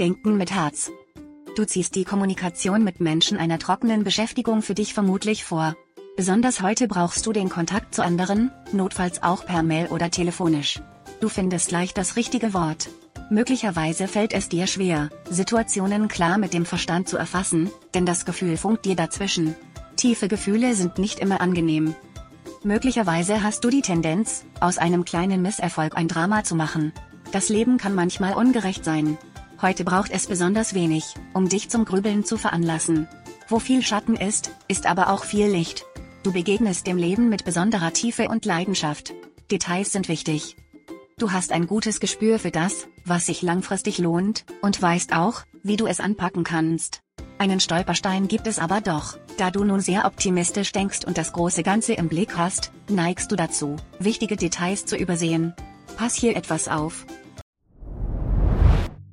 Denken mit Herz. Du ziehst die Kommunikation mit Menschen einer trockenen Beschäftigung für dich vermutlich vor. Besonders heute brauchst du den Kontakt zu anderen, notfalls auch per Mail oder telefonisch. Du findest leicht das richtige Wort. Möglicherweise fällt es dir schwer, Situationen klar mit dem Verstand zu erfassen, denn das Gefühl funkt dir dazwischen. Tiefe Gefühle sind nicht immer angenehm. Möglicherweise hast du die Tendenz, aus einem kleinen Misserfolg ein Drama zu machen. Das Leben kann manchmal ungerecht sein. Heute braucht es besonders wenig, um dich zum Grübeln zu veranlassen. Wo viel Schatten ist, ist aber auch viel Licht. Du begegnest dem Leben mit besonderer Tiefe und Leidenschaft. Details sind wichtig. Du hast ein gutes Gespür für das, was sich langfristig lohnt, und weißt auch, wie du es anpacken kannst. Einen Stolperstein gibt es aber doch, da du nun sehr optimistisch denkst und das große Ganze im Blick hast, neigst du dazu, wichtige Details zu übersehen. Pass hier etwas auf,